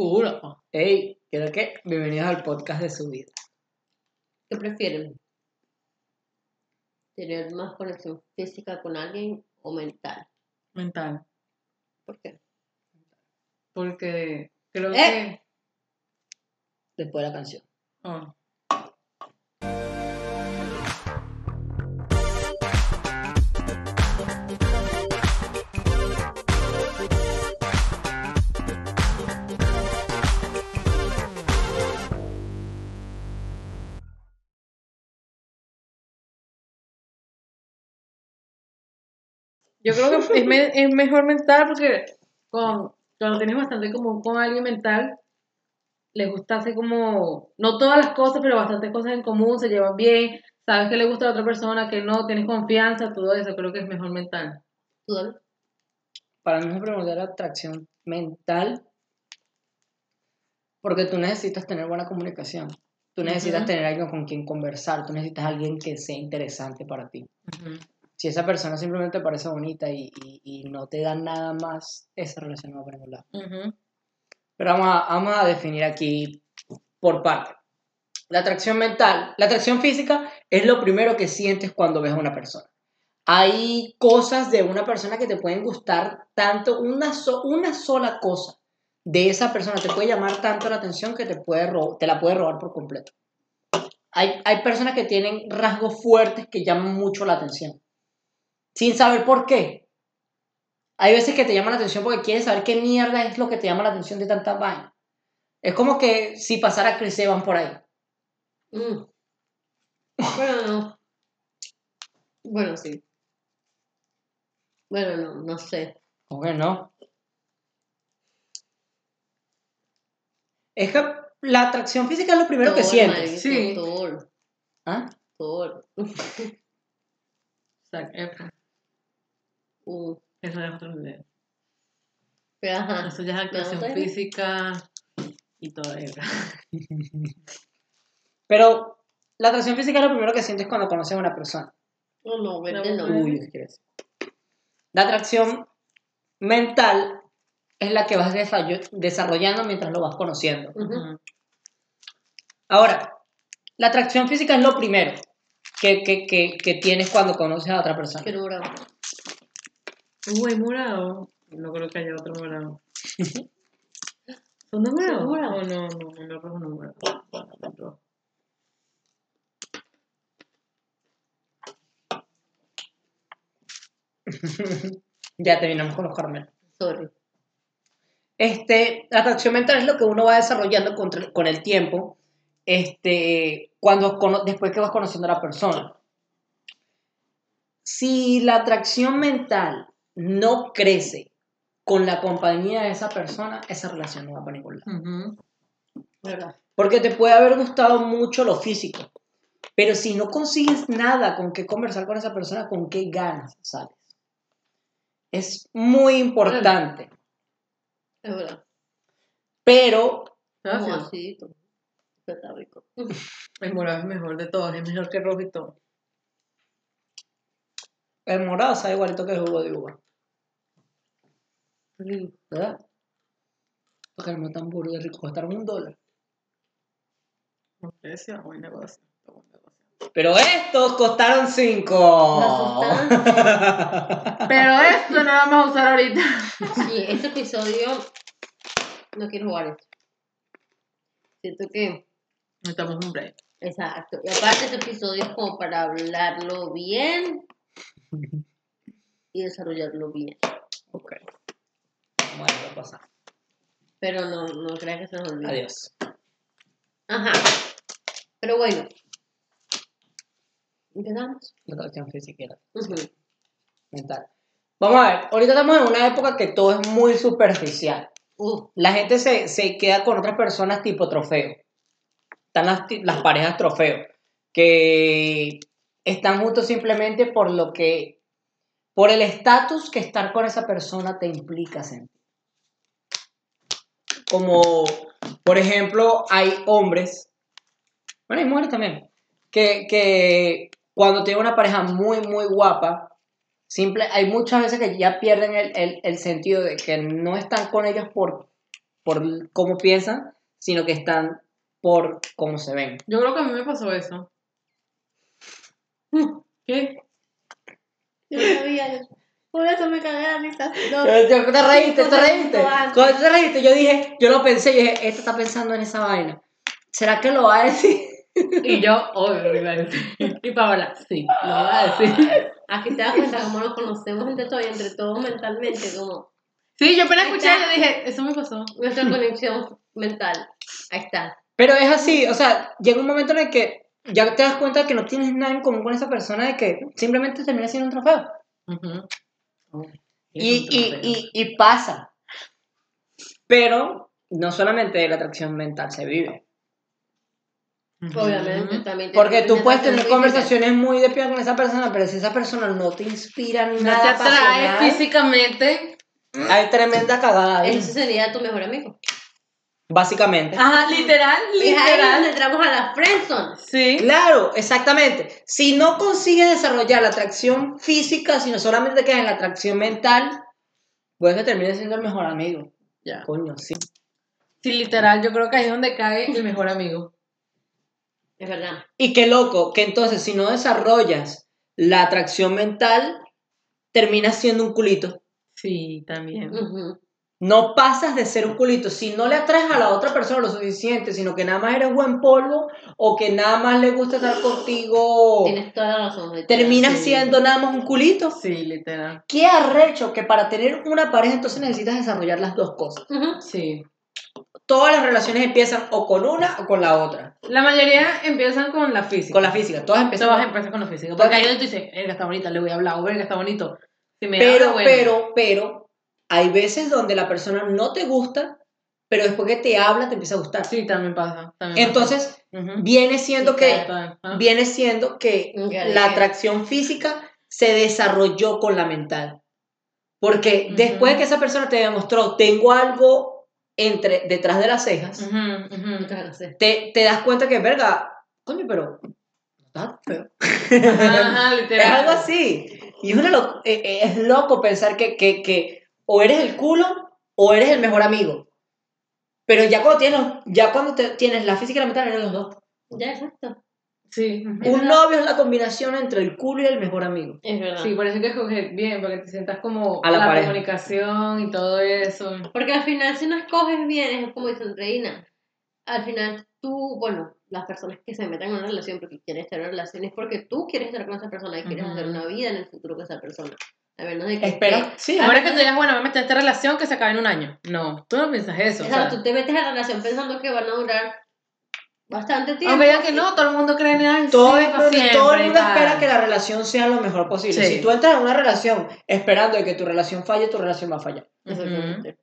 Seguro. Hey, ¿qué qué? Bienvenidos al podcast de su vida. ¿Qué prefieren? ¿Tener más conexión física con alguien o mental? Mental. ¿Por qué? Porque creo Eh. Después de la canción. que. oh, Yo creo que es, me- es mejor mental porque con, cuando tienes bastante común con alguien mental, les gusta así como, no todas las cosas, pero bastantes cosas en común, se llevan bien, sabes que le gusta a la otra persona, que no, tienes confianza, todo eso, creo que es mejor mental. ¿Tú, David? Para mí es primordial la atracción mental porque tú necesitas tener buena comunicación. Tú necesitas tener alguien con quien conversar. Tú necesitas alguien que sea interesante para ti. Si esa persona simplemente te parece bonita y, y- y no te da nada más, esa relación no va para ningún lado. Pero vamos a, vamos a definir aquí por parte. La atracción mental, la atracción física es lo primero que sientes cuando ves a una persona. Hay cosas de una persona que te pueden gustar tanto, una, so- una sola cosa de esa persona te puede llamar tanto la atención que te, puede te la puede robar por completo. Hay, hay personas que tienen rasgos fuertes que llaman mucho la atención, sin saber por qué. Hay veces que te llaman la atención porque quieres saber qué mierda es lo que te llama la atención de tanta vaina. Es como que si pasara Chris Evans por ahí. Mm. Bueno, no. Bueno, sí. Bueno, no, no sé. ¿Cómo que no? Es que la atracción física es lo primero que sientes. Sí. Thor, ¿Ah? Thor. Zac Efron. Mm. Eso ya es otro nivel. Pero, ajá. Eso ya es actuación otra? física y todo eso. Pero la atracción física es lo primero que sientes cuando conoces a una persona. No, no, No, no. Uy, ¿qué quieres? La atracción mental es la que vas desarroll- desarrollando mientras lo vas conociendo. Ahora, la atracción física es lo primero que, que, que, que tienes cuando conoces a otra persona. Qué duro. Uy, morado. No creo que haya otro morado. ¿Son de morado? ¿Son morado? Oh, no, no, no, no, rojo no morado. No, ya terminamos con los caramelos. Sorry. Este, la atracción mental es lo que uno va desarrollando con, con el tiempo, este, cuando, después que vas conociendo a la persona. Si la atracción mental no crece con la compañía de esa persona, esa relación no va para ningún lado. Porque te puede haber gustado mucho lo físico, pero si no consigues nada con qué conversar con esa persona, ¿con qué ganas sales? Es muy importante, Es verdad. pero Gracias. así. Está rico. El morado es mejor de todos, es mejor que el rojo y todo. El morado sabe igualito que el jugo de uva, ¿verdad? Caramelos tan burros de rico, costaron un dólar. No precio, buen negocio. buen negocio. Pero estos costaron cinco. Pero esto no lo vamos a usar ahorita. Sí, este episodio no quiero jugar esto. Siento que, Necesitamos un break. exacto. Y aparte este episodio es como para hablarlo bien y desarrollarlo bien. ok. Vamos a ver qué pasa. Pero no, no creas que se nos olvide. Adiós. Ajá. Pero bueno. ¿Empezamos? La atracción física la Ujú. mental. Vamos a ver, ahorita estamos en una época que todo es muy superficial. Uh, La gente se, se queda con otras personas tipo trofeo. Están las, las parejas trofeo, que están juntos simplemente por lo que, por el estatus que estar con esa persona te implica sentir. Como, por ejemplo, hay hombres, bueno, hay mujeres también, que, que cuando tienen una pareja muy, muy guapa, Simple, hay muchas veces que ya pierden el, el- el sentido de que no están con ellos por, por cómo piensan, sino que están por cómo se ven. Yo creo que a mí me pasó eso. ¿Qué? Yo sabía, por eso me cagué la risa. No, te reíste, te reíste. Cuando te reíste, yo dije, yo lo pensé, yo dije, este está pensando en esa vaina. ¿Será que lo va a decir? Y yo, obvio, lo iba a decir. Y Paola, sí, lo iba a decir. Aquí te das cuenta cómo nos conocemos entre todos y entre todos mentalmente, como Sí, yo apenas escuché y yo dije, eso me pasó. nuestra conexión mental. Ahí está. Pero es así, o sea, llega un momento en el que ya te das cuenta que no tienes nada en común con esa persona, de que simplemente termina siendo un trofeo. Ujú. Y, y, y, y pasa. Pero no solamente de la atracción mental se vive. Obviamente, también. Porque tú puedes te- tener te- conversaciones muy de pie con esa persona, pero si esa persona no te inspira No nada te atrae pasional, físicamente. hay tremenda cagada ahí, Ese sería tu mejor amigo. Básicamente. Ajá, literal, Y es ahí donde literal. entramos a la friendzone. Sí. Claro, exactamente. Si no consigues desarrollar la atracción física, sino solamente quedas en la atracción mental, puede que termines siendo el mejor amigo. Ya. Coño, sí. Sí, literal, yo creo que ahí es donde cae el mejor amigo. Es verdad. Y qué loco, que entonces si no desarrollas la atracción mental, terminas siendo un culito. Sí, también. Ujú. No pasas de ser un culito. Si no le atraes a la otra persona lo suficiente, sino que nada más eres buen polvo o que nada más le gusta estar contigo, Tienes toda la razón. Rita. terminas Sí. siendo nada más un culito. Sí, literal. Qué arrecho que para tener una pareja entonces necesitas desarrollar las dos cosas. Ujú. Sí. Todas las relaciones empiezan o con una o con la otra. La mayoría empiezan con la física. Con la física, todas empiezan Todas con- empiezan con la física. Porque ahí tú dices, verga, está bonita, le voy a hablar, o verga, está bonito. Si me Pero, habla, bueno. pero, pero, hay veces donde la persona no te gusta, pero después que te habla te empieza a gustar. Sí, también pasa. también Entonces, pasa. Ujú. viene siendo Sí, que. Ah. viene siendo que la atracción física se desarrolló con la mental. Porque Ujú. después de que esa persona te demostró, tengo algo entre, detrás de las cejas. Muchas gracias. te, te das cuenta que, verga, coño, pero no feo. Ajá, Es algo así. Y es, una lo- eh, eh, es loco pensar que, que, que o eres el culo o eres el mejor amigo. Pero ya cuando tienes, ya cuando te- tienes la física y la mental, eres los dos. Ya, exacto. Sí. Un novio es la combinación entre el culo y el mejor amigo. Es verdad. Sí, por eso hay que escoger bien, para que te sientas como A la comunicación y todo eso. Porque al final, si no escoges bien, es como dice Andreina. Al final, tú, bueno, las personas que se meten en una relación porque quieren estar en una relación es porque tú quieres estar con esa persona y quieres Ujú. hacer una vida en el futuro con esa persona. A menos de que. Espera, sí. Ahora es que tú digas, bueno, me meto en esta relación que se acabe en un año. No, tú no piensas eso. o sea, tú te metes en la relación pensando que van a durar bastante tiempo. aunque digan que no, todo el mundo cree en ay, Todo, sí, siempre todo el mundo tal. espera que la relación sea lo mejor posible. Sí. Si tú entras en una relación esperando de que tu relación falle, tu relación va a fallar. Exactamente.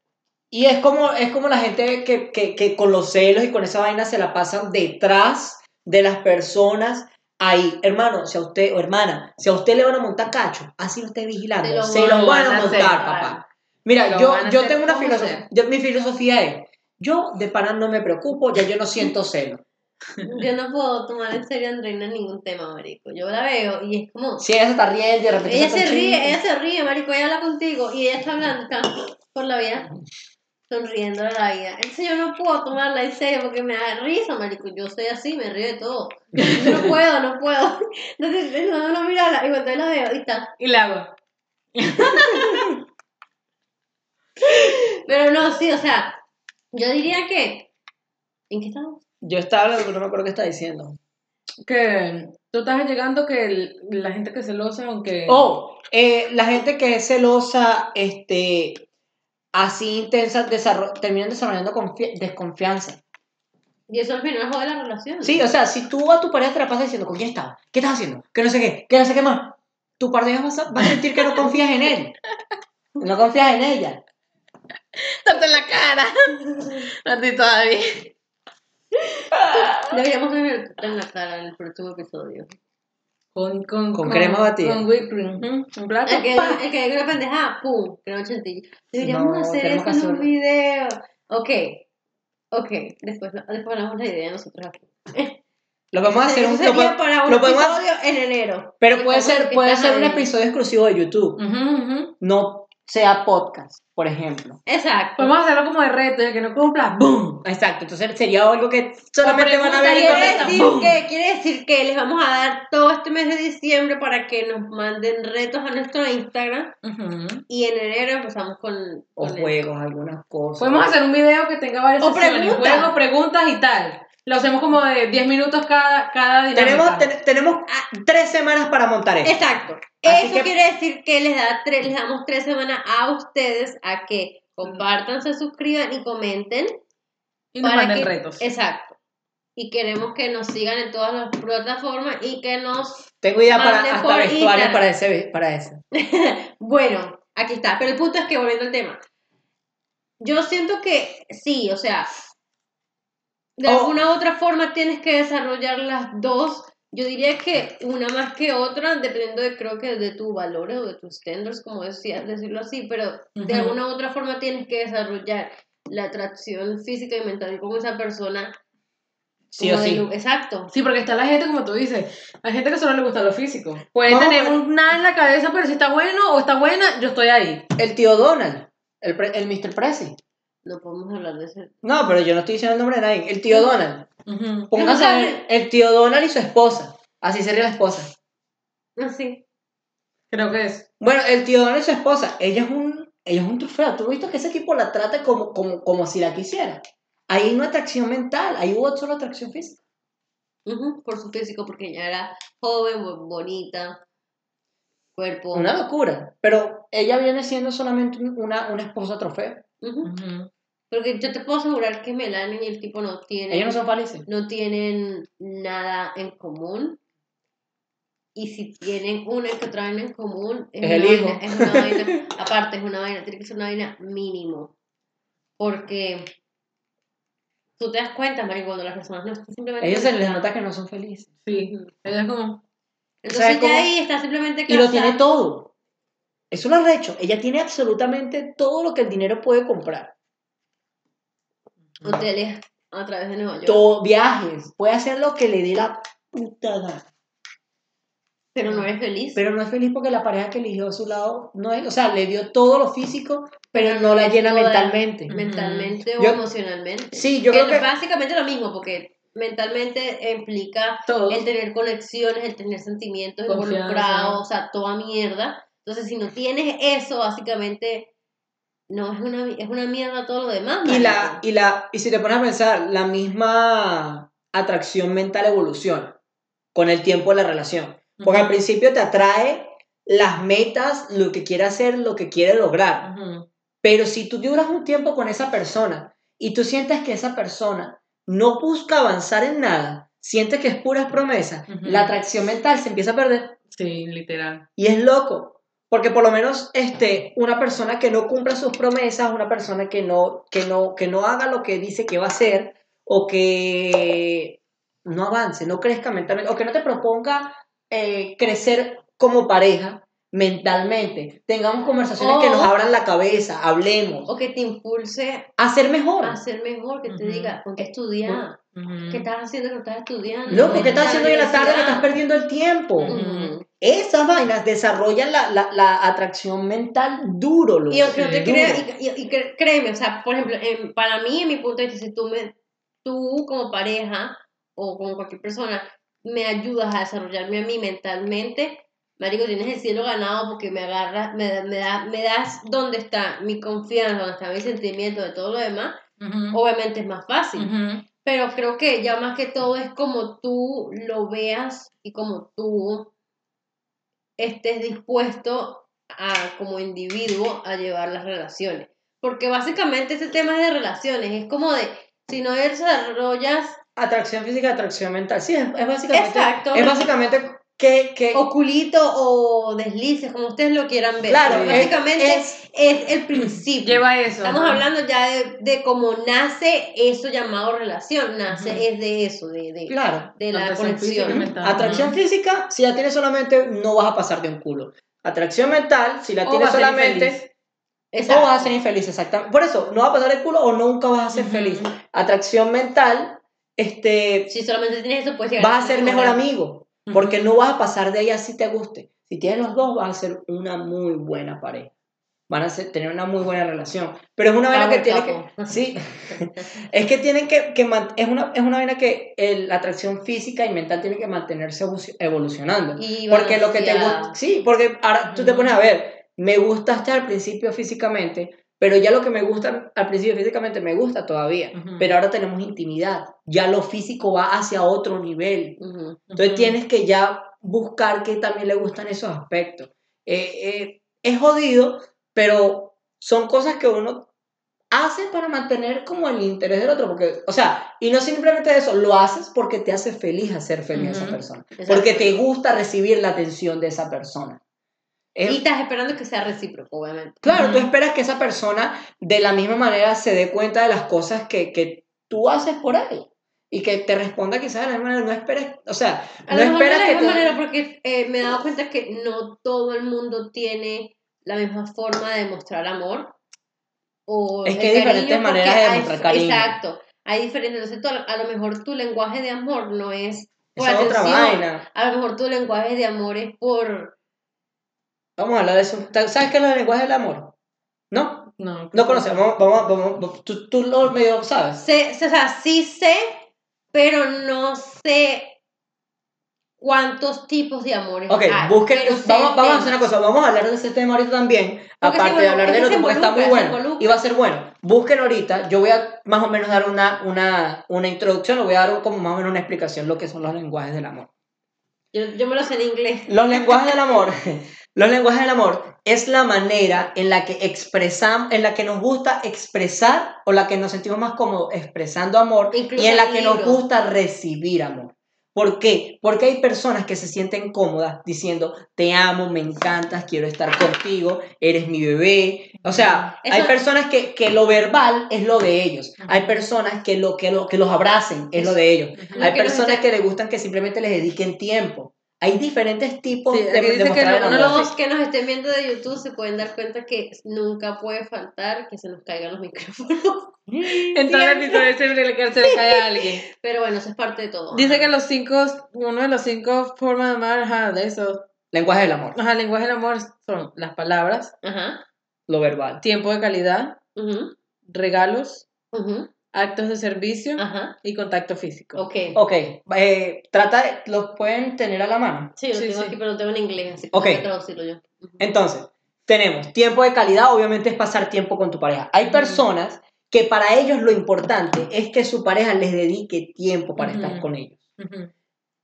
Y es como, es como la gente que, que, que con los celos y con esa vaina se la pasan detrás de las personas ahí. Hermano, si a usted, o hermana, si a usted le van a montar cacho, así lo esté vigilando. Se lo se van lo van a hacer, montar, papá. Mira, yo, yo hacer tengo una filosofía, yo- mi filosofía es, yo de pana no me preocupo, ya yo no siento celo. Yo no puedo tomar en serio a Andreina ningún tema, marico. Yo la veo y es como... Si ella se está riendo y de repente Ella se ríe, ella se ríe, marico, ella habla contigo y ella está hablando, está por la vida sonriendo a la vida. Entonces yo no puedo tomarla en serio porque me da risa, marico. Yo soy así, me río de todo. Yo no puedo, no puedo. Entonces no, no mirarla y cuando la veo y está. Y la hago. Pero no, sí, o sea, yo diría que... ¿En qué estamos? Yo estaba hablando, pero no me acuerdo qué estaba diciendo. Que tú estás llegando que el- la gente que es celosa, aunque. Oh, eh, la gente que es celosa, este, así intensa, desarro- terminan desarrollando confi- desconfianza. Y eso al final jode la relación. Sí, o sea, si tú a tu pareja te la pasas diciendo, ¿con quién estaba? ¿Qué estás haciendo? Que no sé qué, que no sé qué más. Tu pareja va a, va a sentir que no confías en él. No confías en ella. ¡Date en la cara! A ti todavía. Deberíamos tener en la cara en el próximo episodio. Con, con, Con crema batida. Con whipped cream. Un plato. El que, el que hay una pendeja, pum, crema chantilly. Deberíamos No, hacer eso en un video. Ok, ok, después, después hablamos la idea nosotros aquí. Lo podemos hacer Eso un... sería Lo para un lo podemos episodio en enero. pero puede ser, puede ser un ahí. episodio exclusivo de YouTube. Ujú, ujú. No, sea podcast, por ejemplo. Exacto. Podemos hacerlo como de reto, el que no cumpla, ¡boom! Exacto, entonces sería algo que solamente van a ver Quiere decir, ¡boom! que, quiere decir que les vamos a dar todo este mes de diciembre para que nos manden retos a nuestro Instagram y en enero empezamos con, O con el- juegos, algunas cosas. Podemos hacer un video que tenga varias O preguntas. juegos, preguntas y tal. Lo hacemos como de 10 minutos cada, cada dinámica. Tenemos, ten- tenemos ah, tres semanas para montar esto. Exacto. Así Eso que- quiere decir que les, da tres, les damos tres semanas a ustedes a que compartan, se suscriban y comenten. y nos para manden que- retos. Exacto. Y queremos que nos sigan en todas las plataformas y que nos... Tengo idea para hasta por para ese, para ese. Bueno, aquí está. Pero el punto es que, volviendo al tema, yo siento que sí, o sea, de Oh. alguna u otra forma tienes que desarrollar las dos. Yo diría que una más que otra, dependiendo de, creo que de tus valores o de tus standards, como decía, decirlo así, pero de alguna u otra forma tienes que desarrollar la atracción física y mental con esa persona. Sí o sí. Exacto. Sí, porque está la gente, como tú dices, hay gente que solo le gusta lo físico. Puede Vamos tener un nada en la cabeza, pero si está bueno o está buena, yo estoy ahí. El tío Donald, el, pre- el Mr. Prezi. No podemos hablar de ese. No, pero yo no estoy diciendo el nombre de nadie. El tío Donald. Póngase a ver el tío Donald y su esposa. Así sería la esposa. Así. Creo que es. Bueno, el tío Donald y su esposa, ella es un, ella es un trofeo. ¿Tú has visto que ese tipo la trata como, como, como si la quisiera? Ahí hay una atracción mental, ahí hubo solo atracción física. Por su físico, porque ella era joven, bo- bonita, cuerpo. Una locura. Pero ella viene siendo solamente un- una, una esposa trofeo. Porque yo te puedo asegurar que Melanie y el tipo no tienen, Ellos no son felices. no tienen nada en común. Y si tienen una que otra vaina en común, Es el una hijo. vaina- es una vaina, aparte es una vaina, tiene que ser una vaina mínimo. Porque tú te das cuenta, Mari, cuando las personas no están simplemente. Ellos se les nota que no son felices. Sí. Ella es como. Entonces ahí está simplemente Y lo tiene todo. Eso lo ha hecho. Ella tiene absolutamente todo lo que el dinero puede comprar. Hoteles a través de Nueva York. Todo, viajes. Puede hacer lo que le dé la puta gana. Pero no eres feliz. Pero no es feliz porque la pareja que eligió a su lado no es, o sea, le dio todo lo físico, pero no la llena mentalmente. mentalmente o emocionalmente. Sí, yo Que creo que es básicamente lo mismo, porque mentalmente implica Todo. el tener conexiones, el tener sentimientos Confianza. involucrados, o sea, toda mierda. Entonces, si no tienes eso, básicamente, no es una, es una mierda todo lo demás. y la y la y si te pones a pensar, la misma atracción mental evoluciona con el tiempo de la relación. Porque al principio te atrae las metas, lo que quiere hacer, lo que quiere lograr. Pero si tú duras un tiempo con esa persona y tú sientes que esa persona no busca avanzar en nada, sientes que es puras promesas, la atracción mental se empieza a perder Sí, literal. y es loco. Porque por lo menos este, una persona que no cumpla sus promesas, una persona que no, que, no, que no haga lo que dice que va a hacer, o que no avance, no crezca mentalmente, o que no te proponga eh, crecer como pareja mentalmente. Tengamos conversaciones que nos abran la cabeza, hablemos, O que te impulse a ser mejor. a ser mejor, que te diga, ponte a estudiar. ¿Qué estás haciendo que no estás estudiando? Loco, ¿qué estás haciendo hoy en la tarde que estás perdiendo el tiempo? Esas vainas desarrollan la, la, la atracción mental duro, loco. Y aunque no te duro. crea, y, y- créeme, o sea, por ejemplo, en- para mí, en mi punto de vista, si tú, me, tú como pareja o como cualquier persona me ayudas a desarrollarme a mí mentalmente, marico, tienes el cielo ganado porque me agarras, me, da- me, da, me das dónde está mi confianza, dónde está mi sentimiento, de todo lo demás, obviamente es más fácil. Pero creo que ya más que todo es como tú lo veas y como tú estés dispuesto a, como individuo, a llevar las relaciones. Porque básicamente ese tema es de relaciones, es como de, si no desarrollas Atracción física, atracción mental. Sí, es, es básicamente. Exacto. Es básicamente que. que o culito o deslices, como ustedes lo quieran ver. Claro, Pero es- básicamente es- es, el principio. Lleva eso. Estamos ajá. hablando ya de, de cómo nace eso llamado relación, nace Ujú. es de eso, de, de, claro. de la Atracción física y conexión. mental. Atracción física, si la tienes solamente, no vas a pasar de un culo. Atracción mental, si la O tienes vas a ser solamente. infeliz. O Exacto. vas a ser infeliz, exactamente. Por eso, no vas a pasar el culo o nunca vas a ser Ujú. feliz. Atracción mental, este, Si solamente tienes eso, llegar vas a ser mejor amigo. Porque no vas a pasar de ahí así te guste. Si tienes los dos, vas a ser una muy buena pareja. van a ser- tener una muy buena relación. Pero es una vaina que tiene que... Sí, es que tienen que... que es, una, es una vaina que el- la atracción física y mental tiene que mantenerse evolucio- evolucionando. Y Porque lo que te gusta... Sí, porque ahora tú te pones a ver, me gustaste al principio físicamente, pero ya lo que me gusta al principio físicamente me gusta todavía. Pero ahora tenemos intimidad. Ya lo físico va hacia otro nivel. Entonces tienes que ya buscar que también le gustan esos aspectos. Eh, eh, es jodido, pero son cosas que uno hace para mantener como el interés del otro. Porque, o sea, y no simplemente eso, lo haces porque te hace feliz hacer feliz a esa persona. Exacto. Porque te gusta recibir la atención de esa persona. Es- Y estás esperando que sea recíproco, obviamente. Claro, tú esperas que esa persona de la misma manera se dé cuenta de las cosas que, que tú haces por él. Y que te responda quizás de la misma manera. No esperes, o sea, A no lo mejor de esperas la que misma te... manera, porque eh, me he dado cuenta que no todo el mundo tiene la misma forma de demostrar amor. O Es que hay diferentes maneras de demostrar cariño. Exacto. Hay diferentes. Entonces, tú- a lo mejor tu lenguaje de amor no es por Esa es otra atención. vaina. A lo mejor tu lenguaje de amor es por. Vamos a hablar de eso. ¿Sabes qué es el lenguaje del amor? ¿No? No, No conoces. Vamos, vamos, vamos, Tú, tú lo medio sabes. Sé, o sea, sí sé, pero no sé cuántos tipos de amores Ok, hay. busquen. Vamos, vamos a hacer una cosa. Vamos a hablar de ese tema ahorita también. Porque aparte de hablar del es que porque está muy bueno. Y va a ser bueno. Busquen ahorita. Yo voy a más o menos dar una, una, una introducción. Le voy a dar como más o menos una explicación lo que son los lenguajes del amor. Yo, yo me lo sé en inglés. Los lenguajes del amor, los lenguajes del amor es la manera en la que expresamos, en la que nos gusta expresar o la que nos sentimos más cómodos expresando amor Incluso y en la que nos gusta recibir amor. ¿Por qué? Porque hay personas que se sienten cómodas diciendo, te amo, me encantas, quiero estar contigo, eres mi bebé. O sea, Eso- hay personas que, que lo verbal es lo de ellos. Hay personas que, lo, que, lo, que los abracen es lo de ellos. Hay que personas que les gustan que simplemente les dediquen tiempo. Hay diferentes tipos Sí, de, aquí dice de que de amor. Los que nos estén viendo de YouTube se pueden dar cuenta que nunca puede faltar que se nos caigan los micrófonos. En todo el episodio siempre le que se le cae a alguien. Pero bueno, eso es parte de todo. Dice que los cinco, uno de los cinco formas de amar, ajá, de eso, Lenguaje del amor, ajá, lenguaje del amor son las palabras, Ajá. lo verbal. tiempo de calidad, ujú, regalos, ujú, actos de servicio Ajá. y contacto físico. Ok. Ok, eh, trata de, los pueden tener a la mano. Sí, lo Sí, tengo sí. aquí, pero lo tengo en inglés, así que Ok. voy a traducirlo yo. Ujú. Entonces, tenemos tiempo de calidad, obviamente es pasar tiempo con tu pareja. Hay Ujú. personas que para ellos lo importante es que su pareja les dedique tiempo para Ujú. estar con ellos.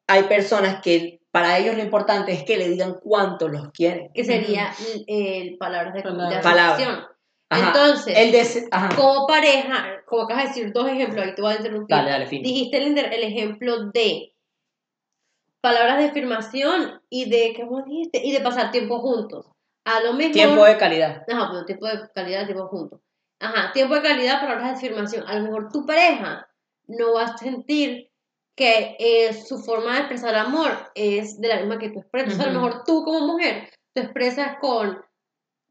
Hay personas que para ellos lo importante es que le digan cuánto los quieren. Que sería eh, palabras de, de Palabras. Ajá. Entonces, El como pareja, como acabas de decir dos ejemplos, ahí te voy a interrumpir. Dale, dale, fin. Dijiste el, el ejemplo de palabras de afirmación y de, ¿qué más dijiste? Y de pasar tiempo juntos. A lo mejor... Tiempo de calidad. Ajá, pero tiempo de calidad, tiempo juntos. Ajá, tiempo de calidad, palabras de afirmación. A lo mejor tu pareja no va a sentir que eh, su forma de expresar amor es de la misma que tú expresas. A lo mejor tú como mujer te expresas con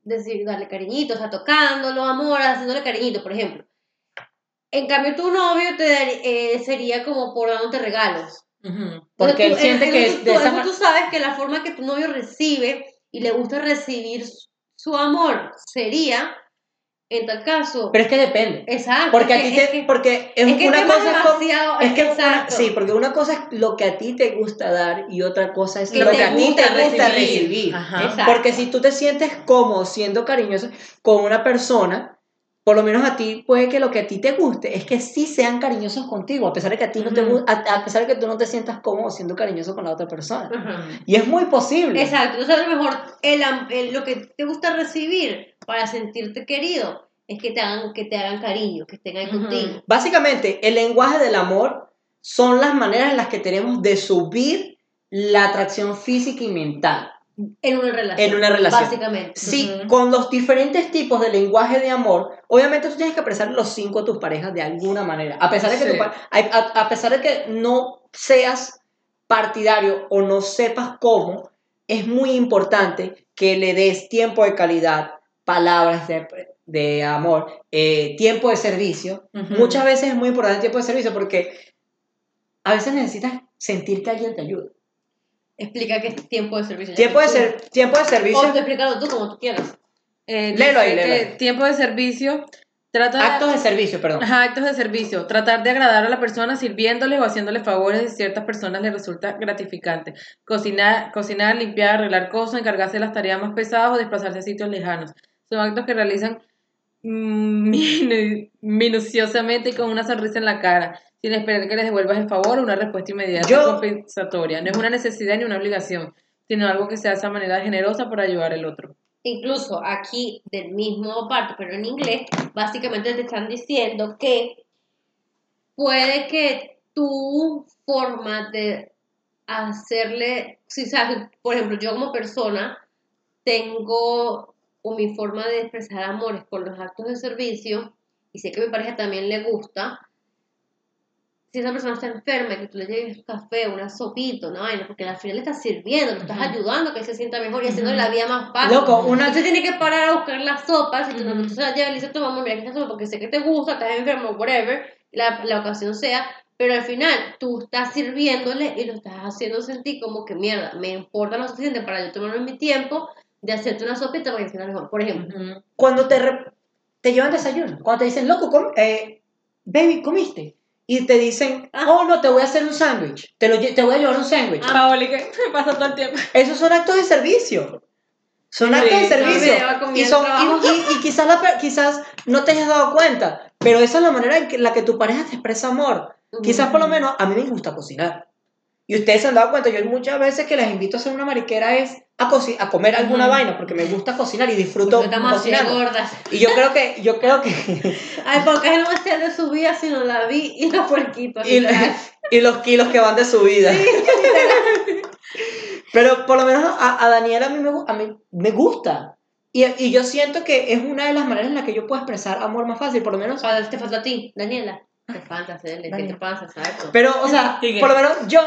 decir, darle cariñitos, o sea, tocándolo, amor, haciéndole cariñito, por ejemplo. En cambio, tu novio te dar- eh, sería como por dándote regalos. Ujú. Porque él tú- siente que es de tú, esa tú sabes que la forma que tu novio recibe y le gusta recibir su, su amor sería, en tal caso, Pero es que depende. exacto. Porque a ti te, que- porque es, es una cosa es es como- demasiado- es que una- sí, porque una cosa es lo que a ti te gusta dar y otra cosa es Que lo que a ti te gusta recibir. recibir. Ajá. Porque si tú te sientes cómodo siendo cariñoso con una persona, por lo menos a ti puede que lo que a ti te guste es que sí sean cariñosos contigo, a pesar de que a ti no te a, a pesar de que tú no te sientas cómodo siendo cariñoso con la otra persona. Ajá. Y es muy posible. Exacto. Entonces, a lo mejor el, lo que te gusta recibir para sentirte querido es que te hagan, que te hagan cariño, que estén ahí contigo. Básicamente, el lenguaje del amor son las maneras en las que tenemos de subir la atracción física y mental. En una relación. En una relación. Básicamente. Sí, Ujú. con los diferentes tipos de lenguaje de amor, obviamente tú tienes que expresar los cinco a tus parejas de alguna manera. A pesar de que, Sí. tu a, a- a pesar de que no seas partidario o no sepas cómo, es muy importante que le des tiempo de calidad, palabras de, de amor, eh, tiempo de servicio. Ujú. Muchas veces es muy importante el tiempo de servicio porque a veces necesitas sentir que alguien te ayuda. Explica que es tiempo de servicio. Tiempo de, ser, tiempo de servicio. O te explícalo tú como tú quieras. eh, Léelo ahí, léelo tiempo de servicio, trata de... Actos de servicio, perdón. Ajá, actos de servicio. Tratar de agradar a la persona sirviéndoles o haciéndoles favores a ciertas personas les resulta gratificante. Cocinar, cocinar, limpiar, arreglar cosas, encargarse de las tareas más pesadas o desplazarse a sitios lejanos. Son actos que realizan minu- minuciosamente y con una sonrisa en la cara, sin esperar que les devuelvas el favor o una respuesta inmediata Yo- compensatoria. No es una necesidad ni una obligación, sino algo que se hace de manera generosa para ayudar al otro. incluso aquí del mismo parte, pero en inglés, básicamente te están diciendo que puede que tu forma de hacerle, si sabes, por ejemplo, yo como persona tengo o mi forma de expresar amores con los actos de servicio y sé que a mi pareja también le gusta. Si esa persona está enferma, y que tú le lleves un café, una sopita, una vaina, porque al final le estás sirviendo, le estás ayudando a que se sienta mejor y haciéndole la vida más fácil. Loco, una... Entonces tiene que parar a buscar las sopas y tú no se la llevas y le dices, toma, mira, está sopa porque sé que te gusta, estás enfermo, whatever, la, la ocasión sea, pero al final tú estás sirviéndole y lo estás haciendo sentir como que mierda, me importa lo suficiente para yo tomarme mi tiempo de hacerte una sopita para que sea mejor. Por ejemplo, cuando te, re- te llevan desayuno, cuando te dicen, loco, com- eh, baby, ¿comiste? Y te dicen, Ah. oh, no, te voy a hacer un sándwich, te, lo te voy a llevar un sándwich. Ah. Paoli, que me pasa todo el tiempo. Esos son actos de servicio. Son actos de servicio. Y, son, y, y- y quizás, la quizás no te hayas dado cuenta, pero esa es la manera en que, la que tu pareja te expresa amor. Quizás por lo menos a mí me gusta cocinar. Y ustedes se han dado cuenta, yo hay muchas veces que les invito a hacer una mariquera es a, coci- a comer alguna vaina porque me gusta cocinar y disfruto gordas. Y yo creo que, yo creo que, Ay, porque él no hacía de su vida, sino la vi y los puerquitos. y, y los kilos que van de su vida. Pero por lo menos a, a Daniela a mí, me, a mí me gusta. Y, y yo siento que es una de las maneras en las que yo puedo expresar amor más fácil, por lo menos. Cuando te falta a ti, Daniela. Te falta, Cele, ¿qué te pasa? ¿Sabes? Pero, o sea, por lo menos yo.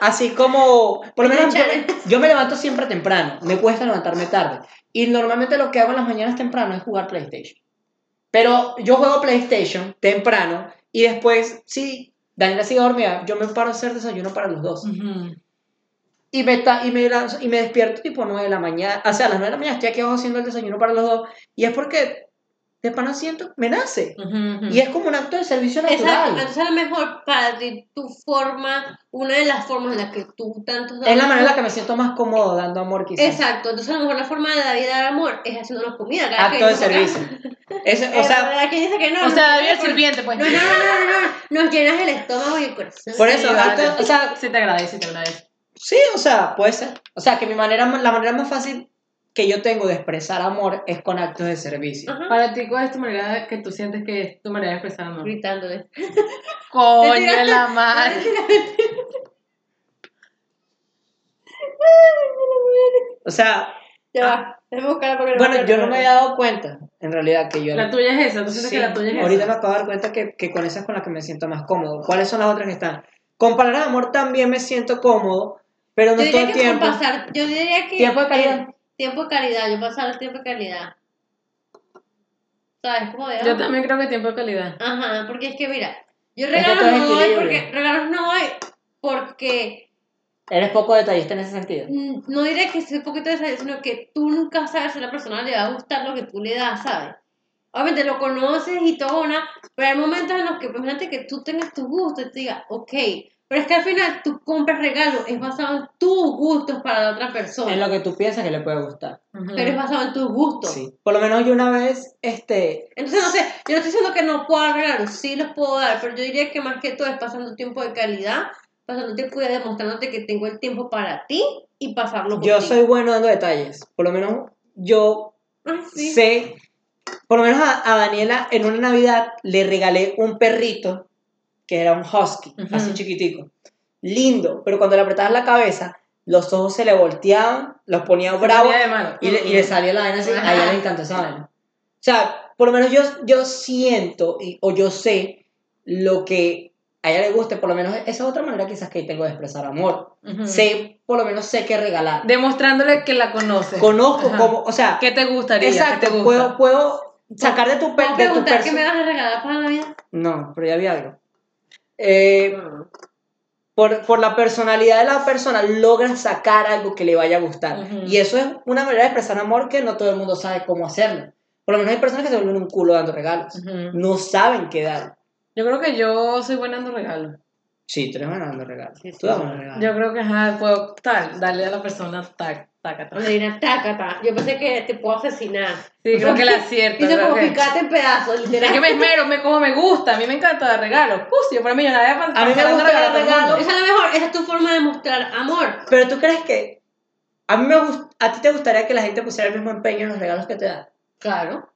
Así como, por lo menos yo, yo me levanto siempre temprano, me cuesta levantarme tarde. Y normalmente lo que hago en las mañanas temprano es jugar PlayStation. Pero yo juego PlayStation temprano y después, si Daniela sigue dormida, yo me paro a hacer desayuno para los dos. Y me, ta- y, me lanzo- y me despierto tipo 9 de la mañana. O sea, a las 9 de la mañana estoy aquí abajo haciendo el desayuno para los dos. Y es porque de pana siento, me nace. Y es como un acto de servicio Exacto, natural. entonces a lo mejor para ti tu forma, una de las formas en las que tú tanto Es la manera en la que me siento más cómodo dando amor, quizás. Exacto, entonces a lo mejor la forma de dar y dar amor es haciéndonos comida. cada Acto que de servicio. O sea, que dice que no. O sea, David el no, sirviente, pues. No, no, no, no, no, nos llenas el estómago y el corazón. por eso, Sí, vale. acto- o sea, Sí te agradece, te agradece. sí, o sea, puede ser. O sea, que mi manera, la manera más fácil que yo tengo de expresar amor es con actos de servicio. Ajá. Para ti, ¿cuál es tu manera de- que tú sientes que es tu manera de expresar amor? Gritándole. Coño, la madre. O sea, Ya va, déjame buscarla porque bueno, me yo no me había dado cuenta, en realidad, que yo... La tuya es esa, tú sientes Sí, que la tuya es ahorita esa. me acabo de dar cuenta que, que con esa es con la que me siento más cómodo. ¿Cuáles son las otras que están? Con palabras de amor también me siento cómodo, pero no Yo todo el tiempo. pasar, yo diría que... Tiempo de calidad. eh, tiempo de calidad, yo pasar el tiempo de calidad. ¿Sabes cómo de Yo también creo que tiempo de calidad. Ajá, porque es que mira, yo Es que regalos no doy porque regalos no doy porque Eres poco detallista en ese sentido. mm, no diré que sea un poquito de esa, sino que tú nunca sabes si a la persona le va a gustar lo que tú le das, ¿sabes? Obviamente lo conoces y todo, una, pero hay momentos en los que, pues, imagínate que tú tengas tus gustos y te digas, ok, pero es que al final tú compras regalos, es basado en tus gustos para la otra persona, En lo que tú piensas que le puede gustar. Pero es basado en tus gustos. Sí. Por lo menos yo una vez, este, Entonces, no sé, yo no estoy diciendo que no puedo dar regalos, sí los puedo dar, pero yo diría que más que todo es pasando tiempo de calidad, pasando tiempo y demostrándote que tengo el tiempo para ti y pasarlo contigo. yo soy bueno dando detalles. Por lo menos yo Ay, sí. sé, por lo menos a, a Daniela en una Navidad le regalé un perrito que era un husky, Ujú. así chiquitico. Lindo, pero cuando le apretabas la cabeza, los ojos se le volteaban, los ponía Se bravo ponía de malo. y le, y le salía la vaina así. A ella le encantó esa vaina. O sea, por lo menos yo, yo siento y- o yo sé lo que a ella le guste, por lo menos esa es otra manera quizás que tengo de expresar amor. Ujú. Sé, por lo menos sé qué regalar. Demostrándole que la conoces. Conozco Ajá. cómo, o sea, ¿Qué te gustaría? ¿Qué te exacto, gusta? puedo, puedo sacar de tu, ¿Puedo de tu preguntar qué me vas a regalar para Navidad? No, pero ya había algo. Eh, por, por la personalidad de la persona, logra sacar algo que le vaya a gustar. Y eso es una manera de expresar amor que no todo el mundo sabe cómo hacerlo. Por lo menos hay personas que se vuelven un culo dando regalos. No saben qué dar. Yo creo que yo soy buena dando regalos. Sí, tú eres buena dando regalos. Sí, sí. Tú das buenos regalos. Yo creo que ajá, puedo tal, darle a la persona tac, tac, tac. Reina, tácata. Yo pensé que te puedo asesinar. Sí, creo que la acierto. Creo como picarte en pedazos, Es literal. que me esmero, me, como me gusta. A mí me encanta dar regalos. Pus, yo para millonaria para A mí me gusta dar regalos. Esa es la mejor, esa es tu forma de mostrar amor. Pero tú crees que a mí me a ti te gustaría que la gente pusiera el mismo empeño en los regalos que te dan. Claro.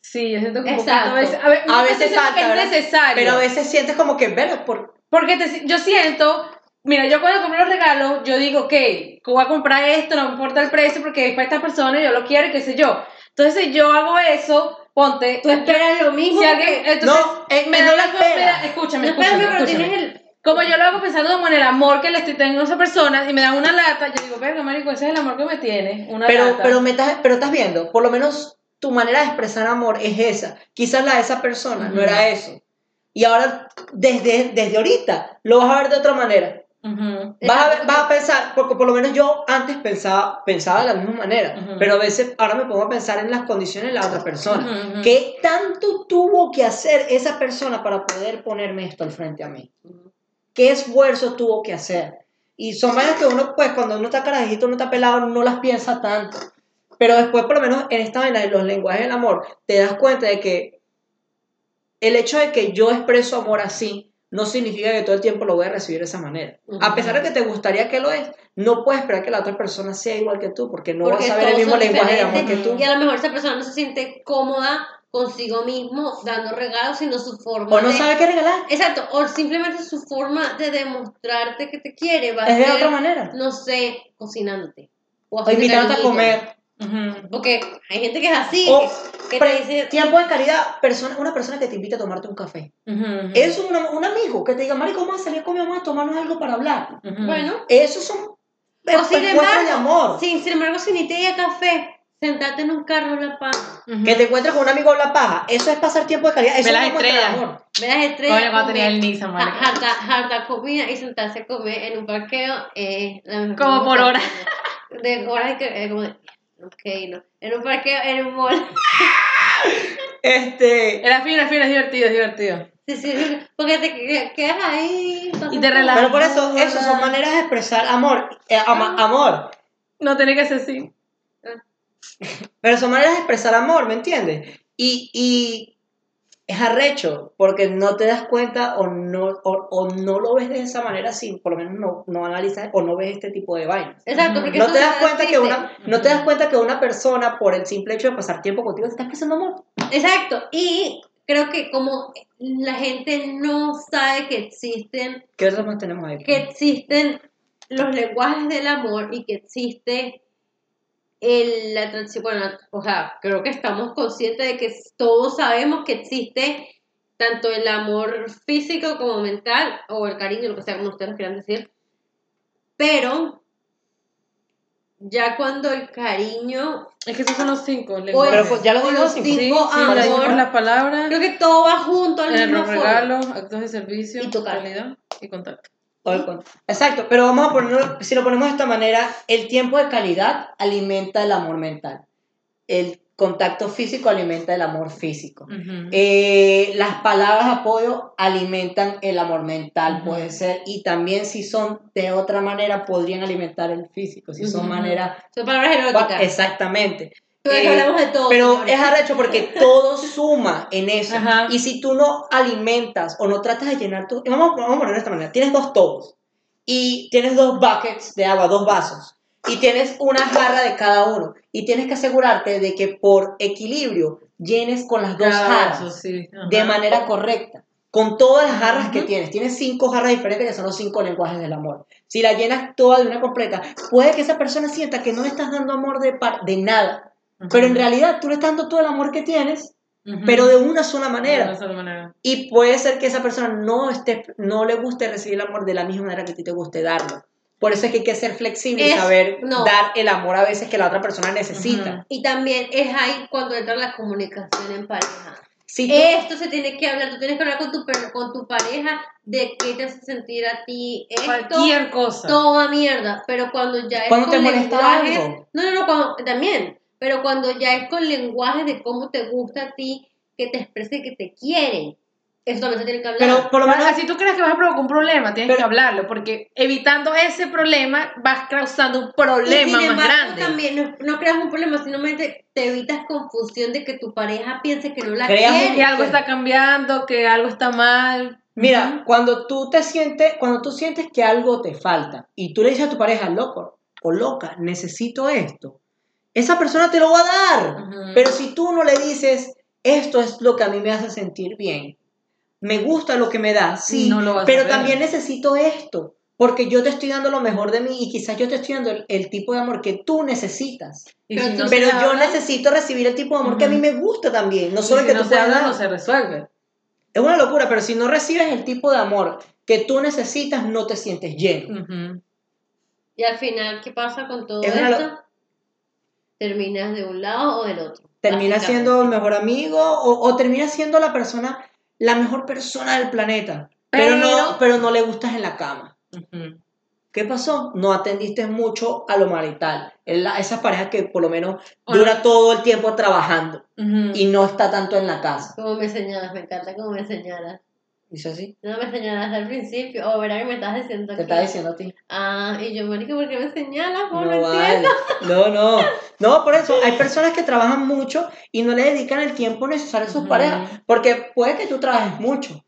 Sí, yo siento que un poquito a veces. A, ver, A veces falta, que es necesario. Pero a veces sientes como que, verga, por Porque te- yo siento, mira, yo cuando compro los regalos, yo digo, ok, voy a comprar esto, no me importa el precio porque es para esta persona, yo lo quiero y qué sé yo. Entonces, si yo hago eso, ponte. Tú esperas lo mismo. Si alguien. Entonces, No, eh, me no da la espera. Escúchame, No, escúchame, pero escúchame. tienes el. Como yo lo hago pensando como en el amor que le estoy teniendo a esa persona y me dan una lata, yo digo, verga, marico, ese es el amor que me tiene, una pero, lata. pero, me estás, pero estás viendo, por lo menos tu manera de expresar amor es esa. Quizás la de esa persona no Ujú. era eso. Y ahora, desde, desde ahorita, lo vas a ver de otra manera. Ujú. Vas a, vas a pensar, porque por lo menos yo antes pensaba, pensaba de la misma manera, pero a veces ahora me pongo a pensar en las condiciones de la otra persona. Ujú. ¿Qué tanto tuvo que hacer esa persona para poder ponerme esto al frente a mí? ¿Qué esfuerzo tuvo que hacer? Y son vainas que uno, pues, cuando uno está carajito, uno está pelado, no las piensa tanto. Pero después, por lo menos en esta vaina de los lenguajes del amor, te das cuenta de que el hecho de que yo expreso amor así, no significa que todo el tiempo lo voy a recibir de esa manera. A pesar de que te gustaría que lo es, no puedes esperar que la otra persona sea igual que tú, porque no porque vas a ver el mismo lenguaje de amor que tú. Y a lo mejor esa persona no se siente cómoda consigo mismo dando regalos, sino su forma O no de... sabe qué regalar. Exacto, o simplemente su forma de demostrarte que te quiere va a Es de ser, otra manera. no sé, cocinándote. O, O invitándote a cariñito. Porque hay gente que es así, O que, te dice... tiempo de caridad, persona, una persona que te invita a tomarte un café. Ujú, ujú. Eso es una- un amigo que te diga, Mari, ¿cómo vas a salir con mi mamá a tomarnos algo para hablar? Ujú. Bueno, Esos son o sin encuentros de embargo, amor. sin, sin embargo, si ni te llega café, sentate en un carro en la paz, Ujú. Que te encuentres con un amigo a la paja. Eso es pasar tiempo de calidad. Eso Ve es las de estrellas. amor. ve las estrellas, Coño, cuando tenía el Nissan, ja- marica. harta, harta comida y sentarse a comer en un parqueo eh, la mejor Como por hora. De horas que, eh, como de, ok, no, en un parqueo, en un mall. Este, Era fino, era fino, es divertido, es divertido. Sí, sí, sí, porque te que- quedas ahí. Y te relajas. pero por eso, eso son maneras de expresar amor. Eh, ama- amor. No tiene que ser así. Pero son maneras de expresar amor, ¿me entiendes? Y, y es arrecho, porque no te das cuenta o no, o, o no lo ves de esa manera así, por lo menos no, no analizas o no ves este tipo de vainas. Exacto, porque No te das cuenta que una, no te das cuenta que una persona, por el simple hecho de pasar tiempo contigo, te está expresando amor. Exacto, y creo que como la gente no sabe que existen, ¿Qué otros más tenemos ahí? que existen los lenguajes del amor y que existe el, la atracción, bueno, o sea, creo que estamos conscientes de que todos sabemos que existe tanto el amor físico como mental, o el cariño, lo que sea, como ustedes quieran decir, pero ya cuando el cariño Es que esos son los cinco lenguajes. Pero pues, ya lo digo los cinco. sí, cinco sí, amor, le decimos las palabras, creo que todo va junto al mismo los regalos, actos de servicio, Y calidad y contacto. Exacto, pero vamos a ponerlo, si lo ponemos de esta manera, el tiempo de calidad alimenta el amor mental. El contacto físico alimenta el amor físico. Eh, las palabras de apoyo alimentan el amor mental, puede ser, y también si son de otra manera podrían alimentar el físico, si son Ujú. maneras... Son palabras eróticas. Exactamente. Pero Eh, hablamos de todo. Pero señores. es arrecho porque todo suma en eso. Ajá. Y si tú no alimentas o no tratas de llenar tu... Vamos, vamos a ponerlo de esta manera. Tienes dos tobos y tienes dos buckets de agua, dos vasos. Y tienes una jarra de cada uno. Y tienes que asegurarte de que por equilibrio llenes con las dos Cada jarras sí, de manera correcta. Con todas las jarras que tienes. Tienes cinco jarras diferentes que son los cinco lenguajes del amor. Si la llenas toda de una completa, puede que esa persona sienta que no le estás dando amor de, par- de nada. Pero en realidad tú le estás dando todo el amor que tienes, Ujú. pero de una sola De una manera. sola manera. Y puede ser que esa persona no, esté, no le guste recibir el amor de la misma manera que a ti te guste darlo. Por eso es que hay que ser flexible y Es- saber no. dar el amor a veces que la otra persona necesita. Ujú. Y también es ahí cuando entra la comunicación en pareja. Si tú- Esto se tiene que hablar, tú tienes que hablar con tu, con tu pareja de qué te hace sentir a ti esto, Cualquier cosa. toda mierda, pero cuando ya es Cuando te molesta algo. no, no, no, cuando- también, pero cuando ya es con lenguajes de cómo te gusta a ti, que te exprese que te quieren, eso también se tiene que hablar. pero por lo menos si tú crees que vas a provocar un problema, tienes Pero- que hablarlo, porque evitando ese problema vas causando un Y problema sin más embargo, grande. también no, no creas un problema, simplemente te evitas confusión de que tu pareja piense que no la Creas quiere. Que algo está cambiando, que algo está mal. Mira, cuando tú te sientes, cuando tú sientes que algo te falta y tú le dices a tu pareja, loco o loca, necesito esto, esa persona te lo va a dar. Ujú. Pero si tú no le dices, esto es lo que a mí me hace sentir bien, me gusta lo que me da, sí, No lo pero también necesito esto, porque yo te estoy dando lo mejor de mí y quizás yo te estoy dando el, el tipo de amor que tú necesitas. Y Pero si no Pero yo habla, necesito recibir el tipo de amor que a mí me gusta también, no y solo si que no tú se puedas habla, no se resuelve. Es una locura, pero si no recibes el tipo de amor que tú necesitas, no te sientes lleno. Ujú. Y al final, ¿qué pasa con todo Es esto? Terminas de un lado o del otro. Termina siendo el mejor amigo o, o termina siendo la persona, la mejor persona del planeta. Pero, no, Pero- no le gustas en la cama. ¿Qué pasó? No atendiste mucho a lo marital. La- esas parejas que por lo menos O dura todo el tiempo trabajando y no está tanto en la casa. Como me señalas, me encanta cómo me señalas. ¿Dice así? No me señalas al principio. O verá que me estás diciendo Te aquí. está diciendo a ti. Ah, y yo, marica, ¿por qué me señalas? No, No, vale. entiendo. No, no. No, por eso hay personas que trabajan mucho y no le dedican el tiempo necesario a sus parejas. Porque puede que tú trabajes mucho.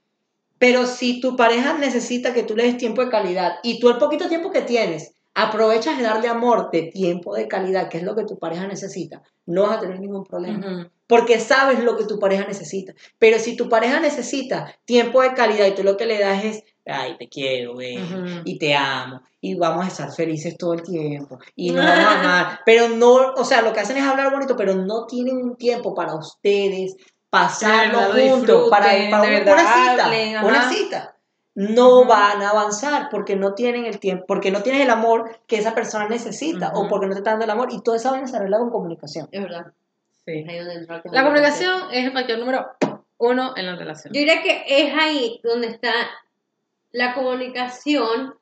Pero si tu pareja necesita que tú le des tiempo de calidad y tú el poquito tiempo que tienes aprovechas de darle amor de tiempo de calidad, que es lo que tu pareja necesita, no vas a tener ningún problema. Ujú. Porque sabes lo que tu pareja necesita. Pero si tu pareja necesita tiempo de calidad y tú lo que le das es, ay, te quiero, güey, Ujú. y te amo, y vamos a estar felices todo el tiempo, y nos vamos a amar. Pero no, o sea, lo que hacen es hablar bonito, pero no tienen un tiempo para ustedes, pasarlo juntos, para, para una, verdad cita, hablen, una cita. No Ujú. van a avanzar porque no tienen el tiempo, porque no tienes el amor que esa persona necesita, o Ujú. porque no te está dando el amor, y toda esa vaina se arregla con comunicación. Es verdad. Sí. Es ahí donde entra La comunicación es el factor número uno en la relación. Yo diría que es ahí donde está la comunicación,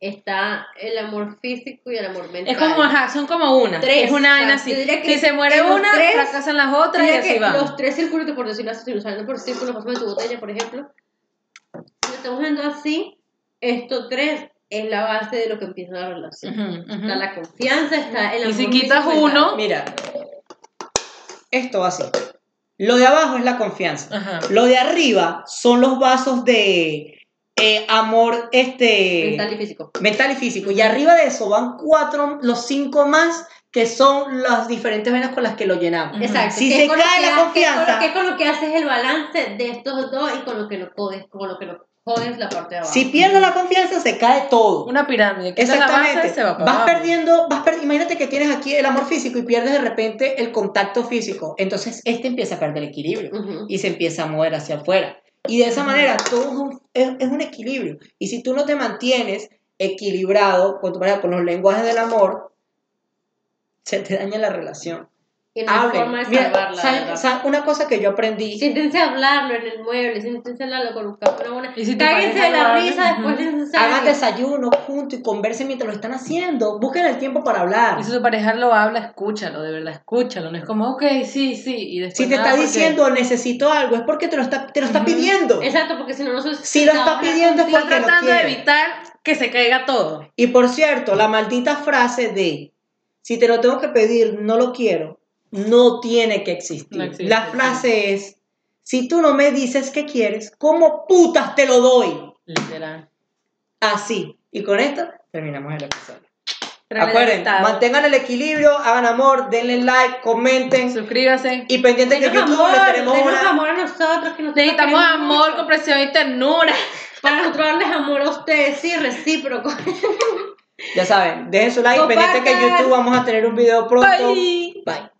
está el amor físico y el amor mental. Es como, ajá, son como una. Tres, es una vaina así. Si se muere una, tres, fracasan las otras y así que va. los tres círculos, por decirlo así, usando por círculo, pasame tu botella, por ejemplo. Si lo estamos viendo así, estos tres es la base de lo que empieza la relación. Ujú, ujú. Está la confianza, está el Y amor si quitas y uno, Mira, esto va así. Lo de abajo es la confianza. Ajá. Lo de arriba son los vasos de eh, amor este, mental y físico. mental y físico. Y arriba de eso van cuatro, los cinco más que son las diferentes venas con las que lo llenamos. Exacto. Si se cae la ha- confianza- Que es con, lo, que es con lo que haces el balance de estos dos y con lo que lo jodes, con lo que lo jodes la parte de abajo. Si pierdes la confianza, se cae todo. Una pirámide. Quitas la base, Exactamente. se va para vas abajo. perdiendo, vas per- imagínate que tienes aquí el amor físico y pierdes de repente el contacto físico. Entonces este empieza a perder equilibrio Ujú. y se empieza a mover hacia afuera. Y de esa manera todo es un- es, es un equilibrio. Y si tú no te mantienes equilibrado con, tu pareja, con los lenguajes del amor, se te daña la relación. Y no hay Hablen. forma de Mira, salvarla. ¿saben- ¿verdad? saben? una cosa que yo aprendí, Siéntense a hablarlo en el mueble, siéntense a hablarlo con un una buena. Y si Cáguense de la lo risa después de hagan desayuno juntos y conversen mientras lo están haciendo. Busquen el tiempo para hablar. Y si tu pareja lo habla, escúchalo, de verdad, escúchalo. No es como, ok, sí, sí. Y después Si te nada, está porque- diciendo necesito algo, es porque te lo está, te lo está pidiendo. Exacto, porque si no, no se Si lo está pidiendo es Está porque lo tratando de quiere. evitar que se caiga todo. Y por cierto, la maldita frase de si te lo tengo que pedir, no lo quiero, no tiene que existir. No existe, la sí. frase es, si tú no me dices qué quieres, ¿cómo putas te lo doy? Literal. Así. Y con esto terminamos el episodio. Necesitado. mantengan el equilibrio, hagan amor, denle like, comenten Suscríbase. y pendientes que YouTube amor, les tenemos una... amor a nosotros, que Necesitamos amor, comprensión y ternura. Para nosotros darles amor a ustedes, sí, recíproco. Ya saben, dejen su like, pendientes que Compartan. YouTube vamos a tener un video pronto. Bye. Bye.